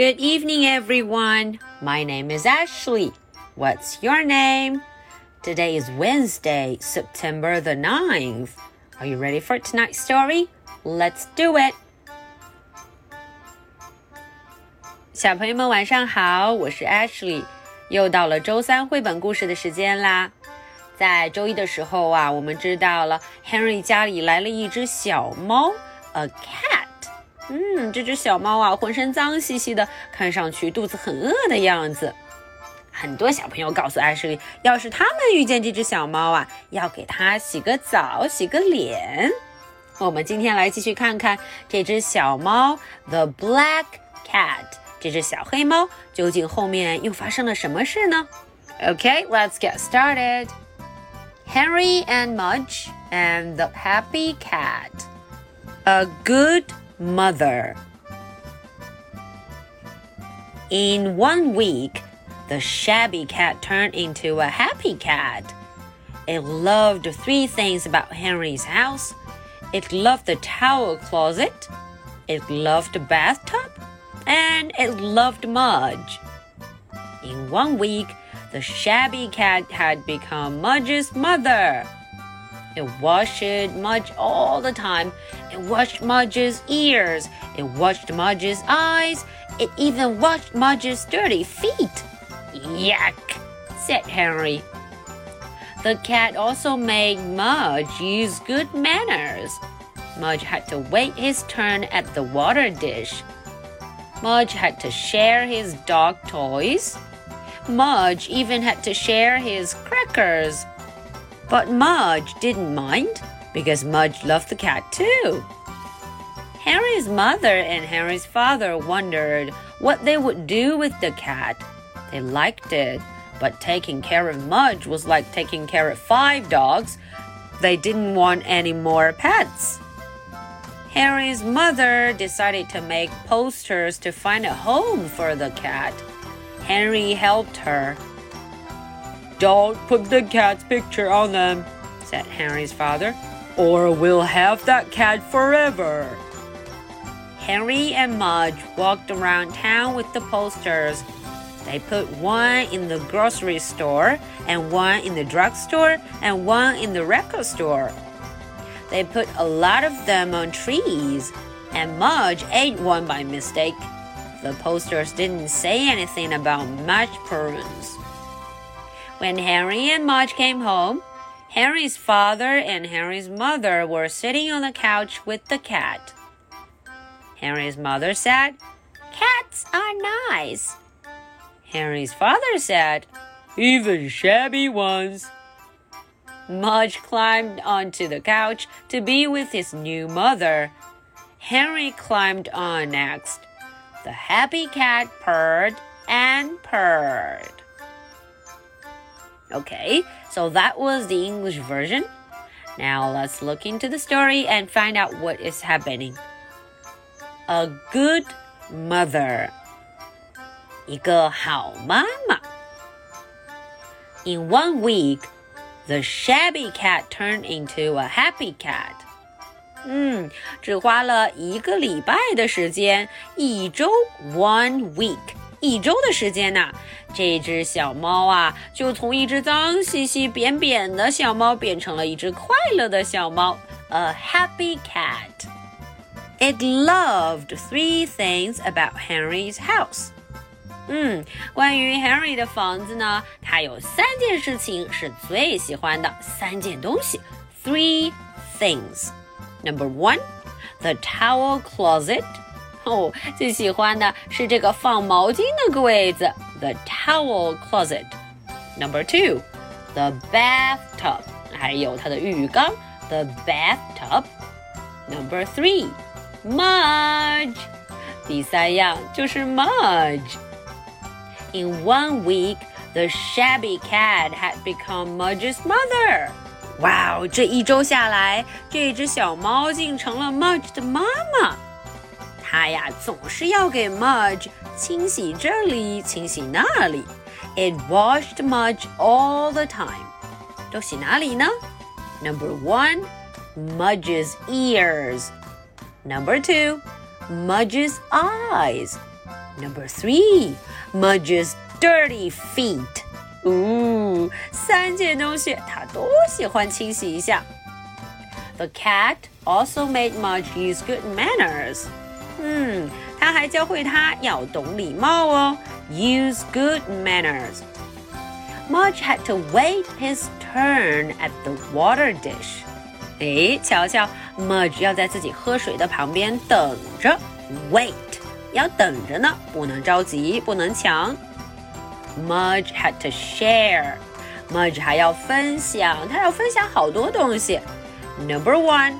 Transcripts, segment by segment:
Good evening, everyone. My name is Ashley. What's your name? Today is Wednesday, September the 9th. Are you ready for tonight's story? Let's do it. 小朋友们晚上好，我是 Ashley，又到了周三绘本故事的时间啦。在周一的时候啊，我们知道了 Henry 家里来了一只小猫，a cat。 嗯，这只小猫啊，浑身脏兮兮的，看上去肚子很饿的样子。很多小朋友告诉 Ashley，要是他们遇见这只小猫啊，要给它洗个澡、洗个脸。我们今天来继续看看这只小猫，the black cat，这只小黑猫究竟后面又发生了什么事呢？Okay，let's get started. Henry and Mudge and the happy cat. A good mother. In one week, the shabby cat turned into a happy cat. It loved three things about Henry's house it loved the towel closet, it loved the bathtub, and it loved Mudge. In one week, the shabby cat had become Mudge's mother. It washed Mudge all the time. It washed Mudge's ears. It washed Mudge's eyes. It even washed Mudge's dirty feet. Yuck, said Henry. The cat also made Mudge use good manners. Mudge had to wait his turn at the water dish. Mudge had to share his dog toys. Mudge even had to share his crackers. But Mudge didn't mind because Mudge loved the cat too. Henry's mother and Henry's father wondered what they would do with the cat. They liked it, but taking care of Mudge was like taking care of five dogs. They didn't want any more pets. Henry's mother decided to make posters to find a home for the cat. Henry helped her. Don't put the cat's picture on them, said Henry's father, or we'll have that cat forever. Henry and Mudge walked around town with the posters. They put one in the grocery store, and one in the drugstore, and one in the record store. They put a lot of them on trees, and Mudge ate one by mistake. The posters didn't say anything about mush prunes. When Henry and Mudge came home, Henry's father and Henry's mother were sitting on the couch with the cat. Henry's mother said, Cats are nice. Henry's father said, Even shabby ones. Mudge climbed onto the couch to be with his new mother. Henry climbed on next. The happy cat purred and purred. Okay, so that was the English version. Now let's look into the story and find out what is happening. A good mother. 一个好妈妈. In one week, the shabby cat turned into a happy cat. 嗯，只花了一个礼拜的时间，一周 one week。 一周的时间呢，这只小猫啊，就从一只脏兮兮、扁扁的小猫变成了一只快乐的小猫，a happy cat. It loved three things about Henry's house. 嗯，关于 Henry 的房子呢，它有三件事情是最喜欢的，三件东西，three things. Number one, the towel closet. 哦，最喜欢的是这个放毛巾的柜子，the towel closet。Number two, the bathtub，还有它的浴缸，the bathtub。Number three, Mudge，第三样就是 Mudge。In one week, the shabby cat had become Mudge's mother. 哇哦，这一周下来，这只小猫竟成了 Mudge 的妈妈。 它呀总是要给 Mudge 清洗这里，清洗那里。It washed Mudge all the time。都洗哪里呢？Number one, Mudge's ears. Number two, Mudge's eyes. Number three, Mudge's dirty feet. 哦，三件东西他都喜欢清洗一下。The cat also made Mudge use good manners. 嗯，他还教会他要懂礼貌哦，use good manners. Mudge had to wait his turn at the water dish. 哎，瞧瞧，Mudge 要在自己喝水的旁边等着，wait，要等着呢，不能着急，不能抢。Mudge had to share. Mudge 还要分享，他要分享好多东西。Number one,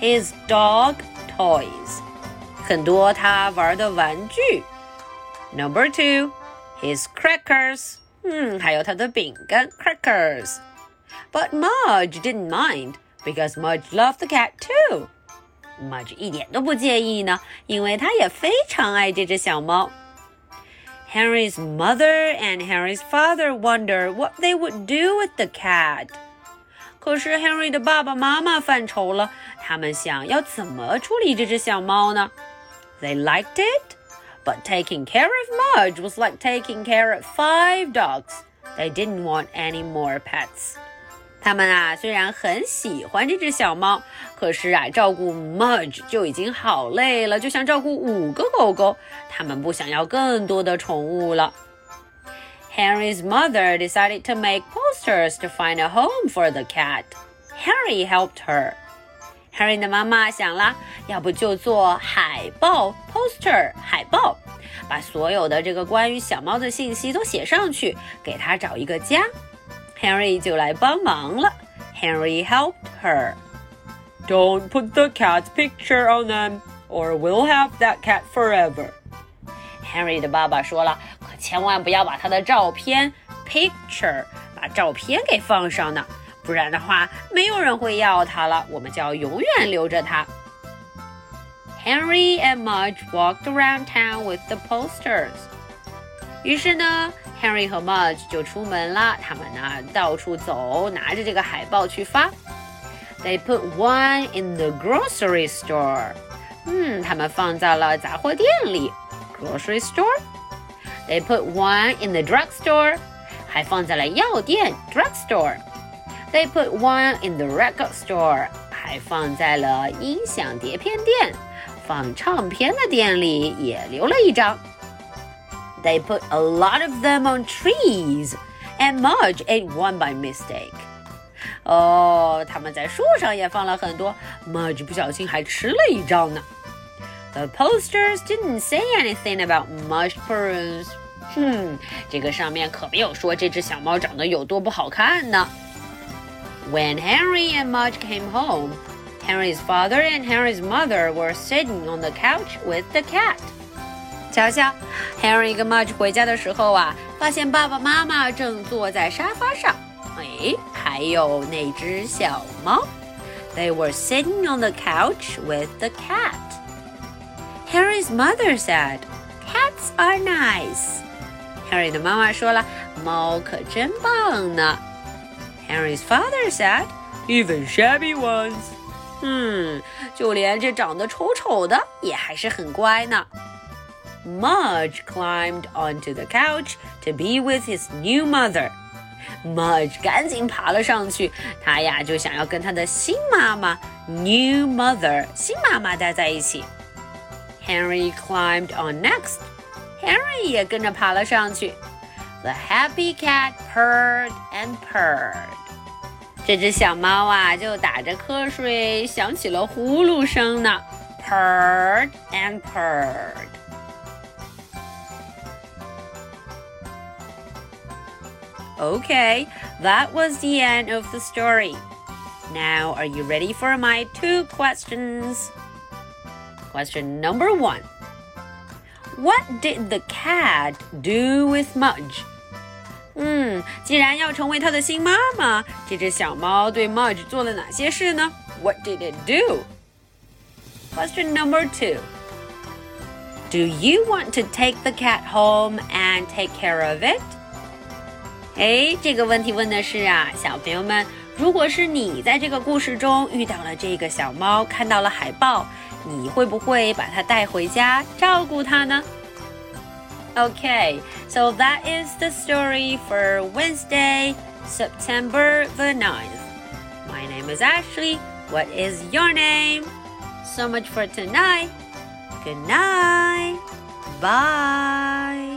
his dog toys. 很多他玩的玩具。Number two, his crackers. 嗯，还有他的饼干 crackers. But Mudge didn't mind because Mudge loved the cat too. Mudge 一点都不介意呢，因为他也非常爱这只小猫。Henry's mother and Henry's father wondered what they would do with the cat. 可是 Henry 的爸爸妈妈犯愁了，他们想要怎么处理这只小猫呢 they liked it, but taking care of Mudge was like taking care of five dogs. They didn't want any more pets. 他们啊，虽然很喜欢这只小猫，可是啊，照顾 Mudge mother decided to make posters to find a home for the cat. Henry helped her. Harry 的妈妈想了，要不就做海报 poster 海报，把所有的这个关于小猫的信息都写上去，给它找一个家。Henry 就来帮忙了。Henry helped her. Don't put the cat's picture on them, or we'll have that cat forever. Henry 的爸爸说了，可千万不要把他的照片 picture 把照片给放上呢，不然的话，没有人会要它了，我们就要永远留着它。Henry and Mudge walked around town with the posters. 于是呢。Henry 和 Mudge 就出门了，他们呢到处走，拿着这个海报去发。They put one in the grocery store。嗯，他们放在了杂货店里，grocery store。They put one in the drugstore，还放在了药店，drugstore。 they put one in the record store，还放在了音响碟片店，放唱片的店里也留了一张。They put a lot of them on trees, and Mudge ate one by mistake. Oh, 哦，他们在树上也放了很多，Mudge 不小心还吃了一张呢。The posters didn't say anything about Marge Prunes. 哼，这个上面可没有说这只小猫长得有多不好看呢。when Henry and Mudge came home, Henry's father and Henry's mother were sitting on the couch with the cat. 瞧瞧，Henry 跟 Mudge 回家的时候啊，发现爸爸妈妈正坐在沙发上，哎，还有那只小猫。They were sitting on the couch with the cat. Henry's mother said, "Cats are nice." Harry 的妈妈说了，猫可真棒呢。Harry's father said, "Even shabby ones." 嗯，就连这长得丑丑的也还是很乖呢。Mudge climbed onto the couch to be with his new mother. Mudge 赶紧爬了上去，他呀就想要跟他的新妈妈 new mother 新妈妈待在一起。Henry climbed on next. Henry 也跟着爬了上去。 The happy cat purred and purred. 这只小猫啊就打着瞌睡，响起了呼噜声呢。Purred and purred. Okay, that was the end of the story. Now, are you ready for my two questions? Question number one What did the cat do with Mudge? 嗯，既然要成为他的新妈妈，这只小猫对 Mudge 做了哪些事呢？What did it do? Question number two. Do you want to take the cat home and take care of it? 哎，这个问题问的是啊，小朋友们，如果是你在这个故事中遇到了这个小猫，看到了海报，你会不会把它带回家照顾它呢？Okay, so that is the story for Wednesday, September the 9th. My name is Ashley. What is your name? So much for tonight. Good night. Bye.